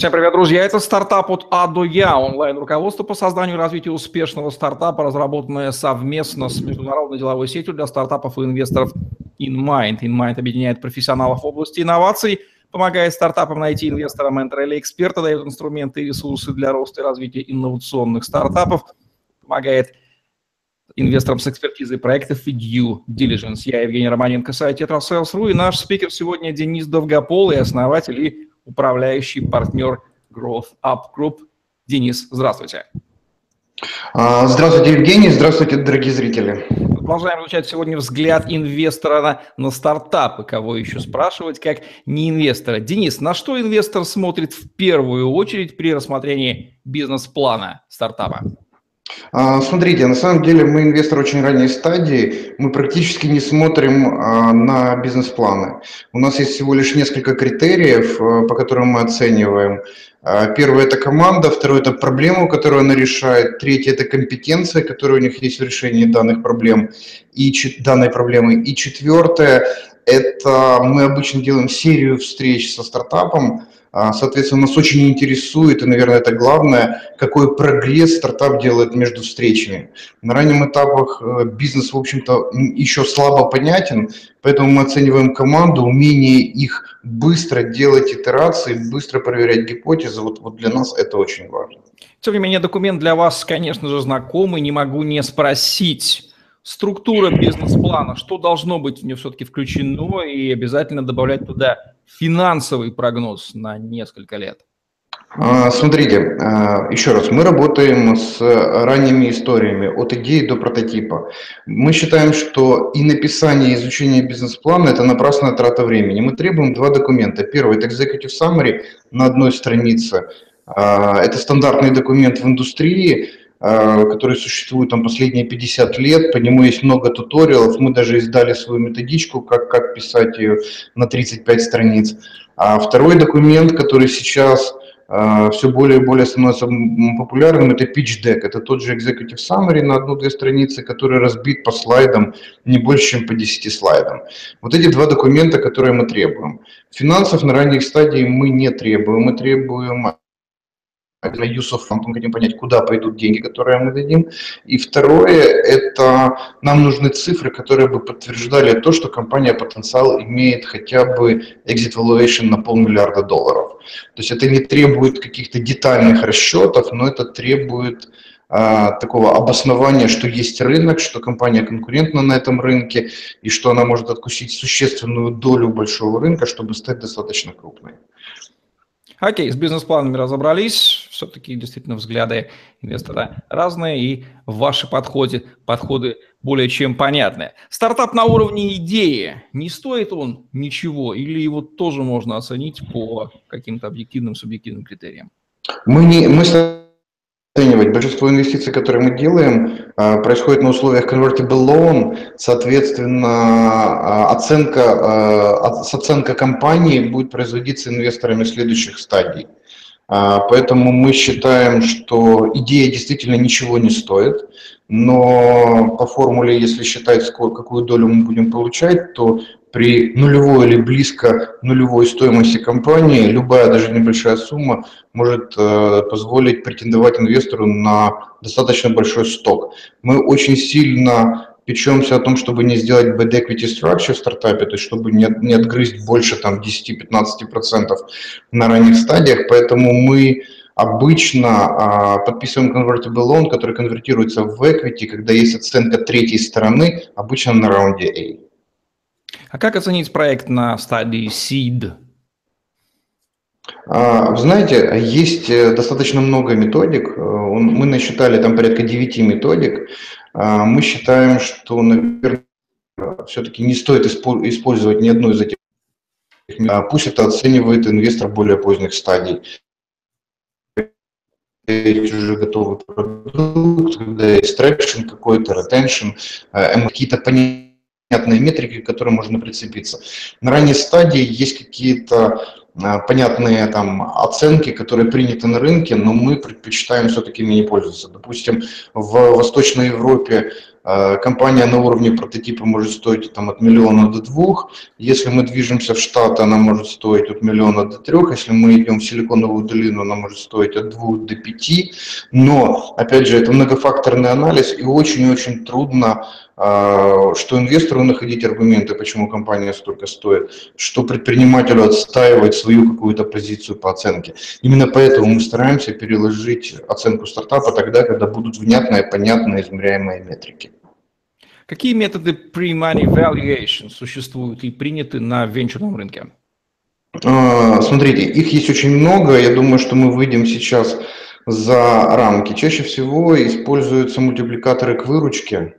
Всем привет, друзья! Это стартап от А до Я, онлайн-руководство по созданию и развитию успешного стартапа, разработанное совместно с международной деловой сетью для стартапов и инвесторов InMind. InMind объединяет профессионалов в области инноваций, помогает стартапам найти инвестора, ментора или эксперта, дает инструменты и ресурсы для роста и развития инновационных стартапов, помогает инвесторам с экспертизой проектов и due diligence. Я Евгений Романенко, сайт TetraSales.ru, и наш спикер сегодня Денис Довгопол, и основатель и управляющий партнер Growth Up Group. Денис, здравствуйте. А, здравствуйте, Евгений. Здравствуйте, дорогие зрители. Продолжаем изучать сегодня взгляд инвестора на, на стартапы. Кого еще спрашивать, как не инвестора. Денис, на что инвестор смотрит в первую очередь при рассмотрении бизнес-плана стартапа? А, смотрите, на самом деле мы инвестор очень ранней стадии, мы практически не смотрим а, на бизнес-планы. У нас есть всего лишь несколько критериев, а, по которым мы оцениваем. Первое – это команда, второе – это проблему, которую она решает, третье – это компетенция, которая у них есть в решении данных проблем и данной проблемы, и четвертое – это мы обычно делаем серию встреч со стартапом, соответственно, нас очень интересует, и, наверное, это главное, какой прогресс стартап делает между встречами. На раннем этапах э, бизнес, в общем-то, еще слабо понятен, поэтому мы оцениваем команду, умение их быстро делать итерации, быстро проверять гипотезы. Вот, вот для нас это очень важно. Тем не менее, документ для вас, конечно же, знакомый, не могу не спросить. Структура бизнес-плана, что должно быть в нее все-таки включено и обязательно добавлять туда финансовый прогноз на несколько лет? А, смотрите, а, еще раз, мы работаем с ранними историями от идеи до прототипа. Мы считаем, что и написание, и изучение бизнес-плана – это напрасная трата времени. Мы требуем два документа. Первый – это executive summary на одной странице. А, это стандартный документ в индустрии, который существует там последние 50 лет, по нему есть много туториалов, мы даже издали свою методичку, как, как писать ее на 35 страниц. А второй документ, который сейчас э, все более и более становится популярным, это pitch deck. Это тот же executive summary на одну-две страницы, который разбит по слайдам не больше, чем по 10 слайдам. Вот эти два документа, которые мы требуем. Финансов на ранних стадиях мы не требуем. Мы требуем use of fund, мы хотим понять, куда пойдут деньги, которые мы дадим. И второе, это нам нужны цифры, которые бы подтверждали то, что компания потенциал имеет хотя бы exit valuation на полмиллиарда долларов. То есть это не требует каких-то детальных расчетов, но это требует а, такого обоснования, что есть рынок, что компания конкурентна на этом рынке и что она может откусить существенную долю большого рынка, чтобы стать достаточно крупной. Окей, с бизнес-планами разобрались. Все-таки действительно взгляды инвестора разные, и ваши подходы, подходы более чем понятны. Стартап на уровне идеи, не стоит он ничего, или его тоже можно оценить по каким-то объективным, субъективным критериям? Мы, не, мы оценивать. Большинство инвестиций, которые мы делаем, а, происходит на условиях convertible loan, соответственно, а, оценка, а, оценка компании будет производиться инвесторами следующих стадий. Поэтому мы считаем, что идея действительно ничего не стоит, но по формуле, если считать, сколько, какую долю мы будем получать, то при нулевой или близко нулевой стоимости компании любая даже небольшая сумма может э, позволить претендовать инвестору на достаточно большой сток. Мы очень сильно печемся о том, чтобы не сделать bad equity structure в стартапе, то есть чтобы не, не отгрызть больше там 10-15% на ранних стадиях, поэтому мы обычно а, подписываем convertible loan, который конвертируется в equity, когда есть оценка третьей стороны, обычно на раунде A. А как оценить проект на стадии seed? А, знаете, есть э, достаточно много методик. Э, мы насчитали там порядка 9 методик. А, мы считаем, что, наверное, все-таки не стоит использовать ни одну из этих. Пусть это оценивает инвестор более поздних стадий. уже готовый продукт, когда есть traction какой-то, retention, э, какие-то понятия понятные метрики, к которым можно прицепиться. На ранней стадии есть какие-то а, понятные там оценки, которые приняты на рынке, но мы предпочитаем все-таки ими не пользоваться. Допустим, в Восточной Европе э, компания на уровне прототипа может стоить там, от миллиона до двух. Если мы движемся в Штаты, она может стоить от миллиона до трех. Если мы идем в Силиконовую долину, она может стоить от двух до пяти. Но, опять же, это многофакторный анализ и очень-очень трудно а, что инвестору находить аргументы, почему компания столько стоит, что предпринимателю отстаивать свою какую-то позицию по оценке. Именно поэтому мы стараемся переложить оценку стартапа тогда, когда будут внятные, понятные, измеряемые метрики. Какие методы pre-money valuation существуют и приняты на венчурном рынке? А, смотрите, их есть очень много. Я думаю, что мы выйдем сейчас за рамки. Чаще всего используются мультипликаторы к выручке.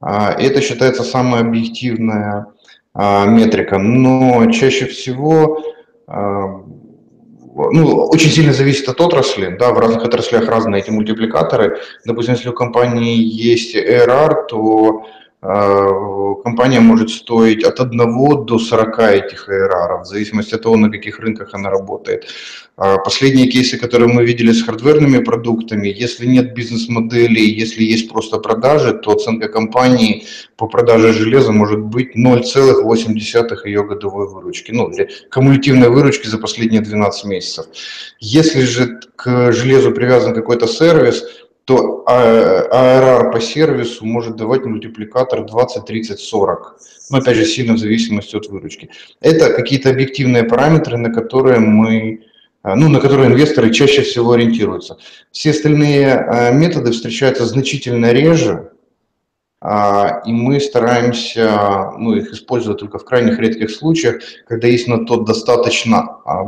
А, это считается самая объективная а, метрика, но чаще всего ну, очень сильно зависит от отрасли, да, в разных отраслях разные эти мультипликаторы. Допустим, если у компании есть ARR, то компания может стоить от 1 до 40 этих ARR, в зависимости от того, на каких рынках она работает. А последние кейсы, которые мы видели с хардверными продуктами, если нет бизнес-модели, если есть просто продажи, то оценка компании по продаже железа может быть 0,8 ее годовой выручки, ну, или кумулятивной выручки за последние 12 месяцев. Если же к железу привязан какой-то сервис, то ARR по сервису может давать мультипликатор 20, 30, 40. Но опять же, сильно в зависимости от выручки. Это какие-то объективные параметры, на которые мы ну, на которые инвесторы чаще всего ориентируются. Все остальные а, методы встречаются значительно реже, а, и мы стараемся ну, их использовать только в крайних редких случаях, когда есть на то достаточно, а,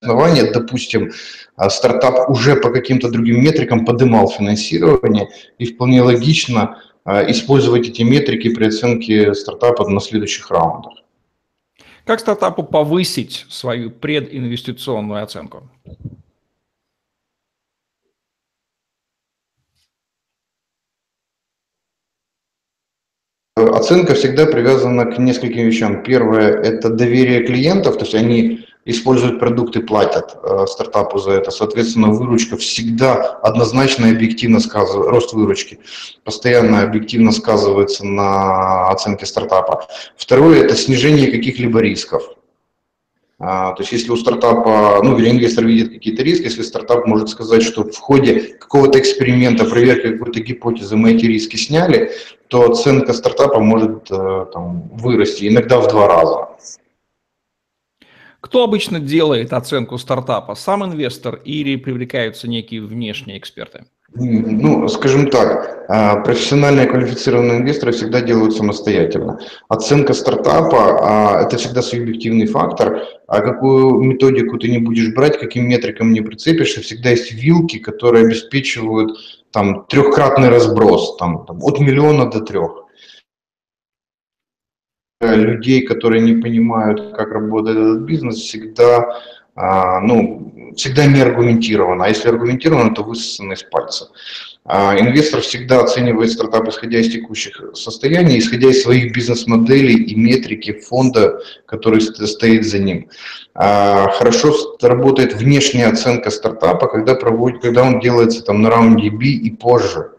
основание. Допустим, а, стартап уже по каким-то другим метрикам подымал финансирование, и вполне логично использовать эти метрики при оценке стартапа на следующих раундах. Как стартапу повысить свою прединвестиционную оценку? Оценка всегда привязана к нескольким вещам. Первое – это доверие клиентов, то есть они используют продукты, платят э, стартапу за это. Соответственно, выручка всегда однозначно и объективно сказывается, рост выручки постоянно объективно сказывается на оценке стартапа. Второе – это снижение каких-либо рисков. А, то есть если у стартапа, ну или инвестор видит какие-то риски, если стартап может сказать, что в ходе какого-то эксперимента, проверки какой-то гипотезы мы эти риски сняли, то оценка стартапа может э, там, вырасти, иногда в два раза. Кто обычно делает оценку стартапа? Сам инвестор или привлекаются некие внешние эксперты? Ну, скажем так, а, профессиональные квалифицированные инвесторы всегда делают самостоятельно. Оценка стартапа а, – это всегда субъективный фактор, а какую методику ты не будешь брать, каким метрикам не прицепишься, всегда есть вилки, которые обеспечивают там трехкратный разброс, там, там от миллиона до трех людей, которые не понимают, как работает этот бизнес, всегда а, ну, всегда не аргументировано, а если аргументировано, то высосано из пальца. А, инвестор всегда оценивает стартап, исходя из текущих состояний, исходя из своих бизнес-моделей и метрики фонда, который стоит за ним. А, хорошо работает внешняя оценка стартапа, когда, проводит, когда он делается там, на раунде B и позже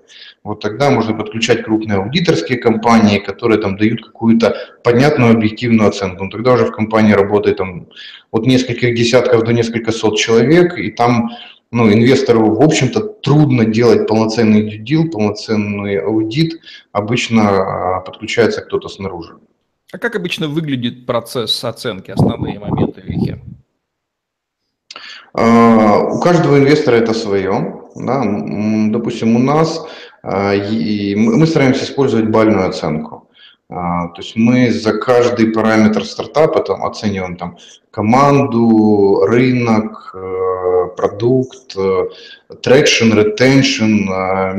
вот тогда можно подключать крупные аудиторские компании, которые там дают какую-то понятную объективную оценку. Но тогда уже в компании работает там от нескольких десятков до нескольких сот человек, и там ну, инвестору, в общем-то, трудно делать полноценный дюдил, полноценный аудит. Обычно а, подключается кто-то снаружи. А как обычно выглядит процесс оценки, основные моменты вехи? А, у каждого инвестора это свое. Да? Допустим, у нас и мы стараемся использовать балльную оценку. А, то есть мы за каждый параметр стартапа там, оцениваем там, команду, рынок, э, продукт, traction, retention,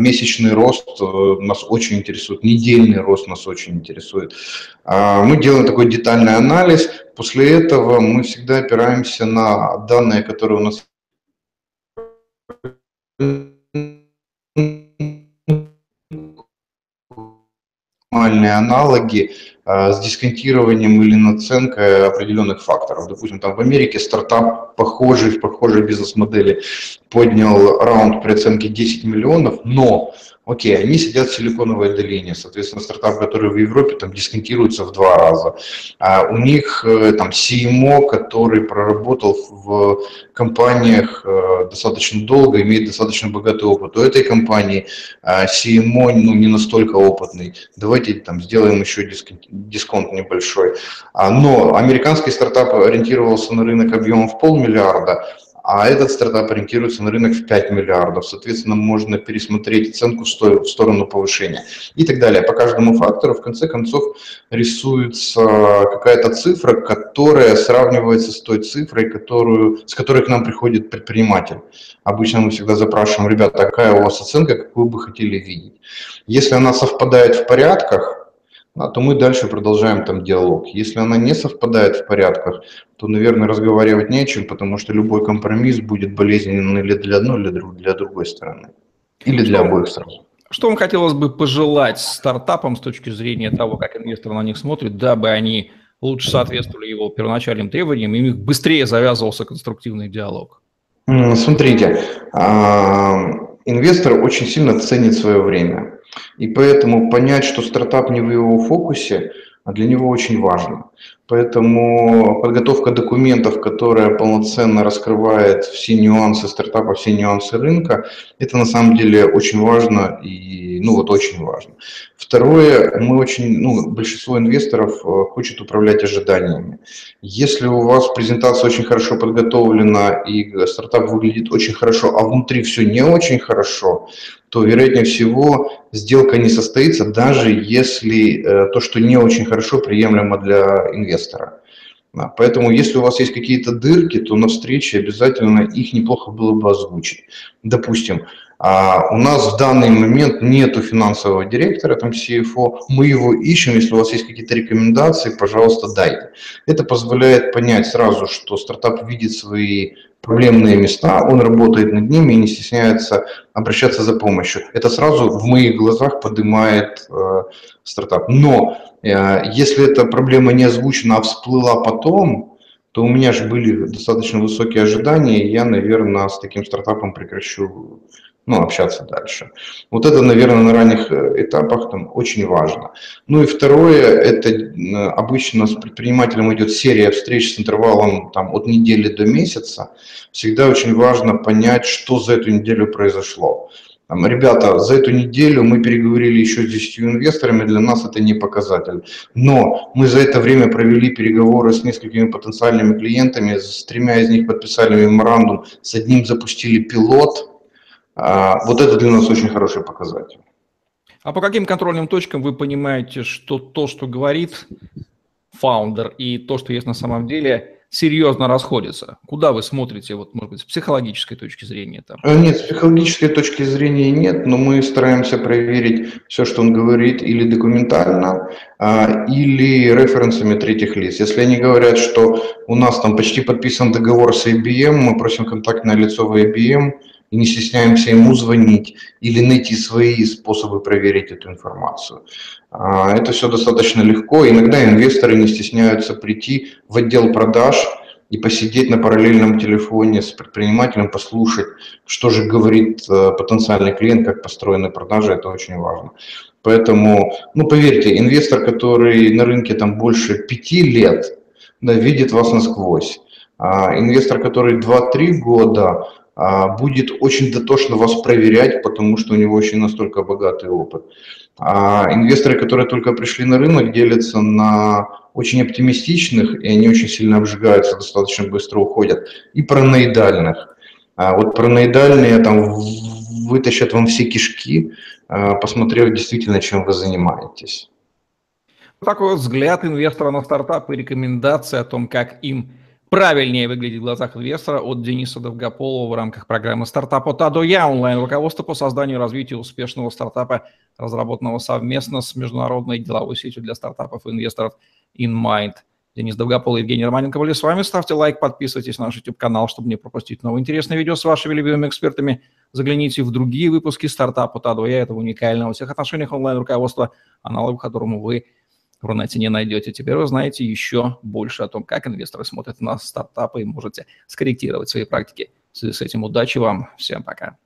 месячный рост э, нас очень интересует, недельный рост нас очень интересует. А, мы делаем такой детальный анализ. После этого мы всегда опираемся на данные, которые у нас нормальные аналоги с дисконтированием или наценкой определенных факторов. Допустим, там в Америке стартап похожий, в похожей бизнес-модели поднял раунд при оценке 10 миллионов, но Окей, они сидят в Силиконовой долине, соответственно, стартап, который в Европе там дисконтируется в два раза. А у них э, там CMO, который проработал в компаниях э, достаточно долго, имеет достаточно богатый опыт. У этой компании а, CMO ну, не настолько опытный. Давайте там сделаем еще дисконт, дисконт небольшой. А, но американский стартап ориентировался на рынок объемом в полмиллиарда, а этот стартап ориентируется на рынок в 5 миллиардов. Соответственно, можно пересмотреть оценку в сторону повышения и так далее. По каждому фактору, в конце концов, рисуется какая-то цифра, которая сравнивается с той цифрой, которую, с которой к нам приходит предприниматель. Обычно мы всегда запрашиваем, ребята, какая у вас оценка, какую бы хотели видеть. Если она совпадает в порядках, а то мы дальше продолжаем там диалог. Если она не совпадает в порядках, то, наверное, разговаривать не о чем, потому что любой компромисс будет болезненным или для одной, или для другой стороны. Или для обоих сразу. Что вам хотелось бы пожелать стартапам с точки зрения того, как инвестор на них смотрит, дабы они лучше соответствовали его первоначальным требованиям, и у них быстрее завязывался конструктивный диалог? Смотрите, а, инвестор очень сильно ценит свое время. И поэтому понять, что стартап не в его фокусе, а для него очень важно. Поэтому подготовка документов, которая полноценно раскрывает все нюансы стартапа, все нюансы рынка, это на самом деле очень важно и, ну вот очень важно. Второе, мы очень, ну, большинство инвесторов э, хочет управлять ожиданиями. Если у вас презентация очень хорошо подготовлена и стартап выглядит очень хорошо, а внутри все не очень хорошо, то, вероятнее всего, сделка не состоится, даже если э, то, что не очень хорошо, приемлемо для инвестора. Поэтому, если у вас есть какие-то дырки, то на встрече обязательно их неплохо было бы озвучить. Допустим, а, у нас в данный момент нету финансового директора, там CFO, мы его ищем, если у вас есть какие-то рекомендации, пожалуйста, дайте. Это позволяет понять сразу, что стартап видит свои проблемные места, он работает над ними и не стесняется обращаться за помощью. Это сразу в моих глазах поднимает э, стартап. Но если эта проблема не озвучена, а всплыла потом, то у меня же были достаточно высокие ожидания, и я, наверное, с таким стартапом прекращу ну, общаться дальше. Вот это, наверное, на ранних э, этапах там очень важно. Ну и второе, это э, обычно с предпринимателем идет серия встреч с интервалом там, от недели до месяца. Всегда очень важно понять, что за эту неделю произошло. Там, ребята, за эту неделю мы переговорили еще с 10 инвесторами, для нас это не показатель. Но мы за это время провели переговоры с несколькими потенциальными клиентами, с тремя из них подписали меморандум, с одним запустили пилот – а, вот это для нас очень хороший показатель. А по каким контрольным точкам вы понимаете, что то, что говорит фаундер, и то, что есть на самом деле, серьезно расходятся? Куда вы смотрите, вот, может быть, с психологической точки зрения? Там? Э, нет, с психологической точки зрения нет, но мы стараемся проверить все, что он говорит, или документально, а, или референсами третьих лиц. Если они говорят, что у нас там почти подписан договор с IBM, мы просим контактное лицо в IBM, и не стесняемся ему звонить или найти свои способы проверить эту информацию. А, это все достаточно легко. Иногда инвесторы не стесняются прийти в отдел продаж и посидеть на параллельном телефоне с предпринимателем, послушать, что же говорит э, потенциальный клиент, как построены продажи, это очень важно. Поэтому, ну поверьте, инвестор, который на рынке там больше пяти лет, да, видит вас насквозь. А инвестор, который 2-3 года, будет очень дотошно вас проверять, потому что у него очень настолько богатый опыт. А инвесторы, которые только пришли на рынок, делятся на очень оптимистичных, и они очень сильно обжигаются, достаточно быстро уходят, и параноидальных. А вот параноидальные там вытащат вам все кишки, а, посмотрев действительно, чем вы занимаетесь. Такой вот взгляд инвестора на стартап и рекомендации о том, как им правильнее выглядит в глазах инвестора от Дениса Довгополова в рамках программы «Стартап от А Я» онлайн-руководство по созданию и развитию успешного стартапа, разработанного совместно с международной деловой сетью для стартапов и инвесторов InMind. Денис Довгополов и Евгений Романенко были с вами. Ставьте лайк, подписывайтесь на наш YouTube-канал, чтобы не пропустить новые интересные видео с вашими любимыми экспертами. Загляните в другие выпуски «Стартап от А до Я». этого уникального всех отношениях онлайн-руководства, аналог которому вы в Рунете не найдете. Теперь вы знаете еще больше о том, как инвесторы смотрят на стартапы и можете скорректировать свои практики. В связи с этим удачи вам. Всем пока.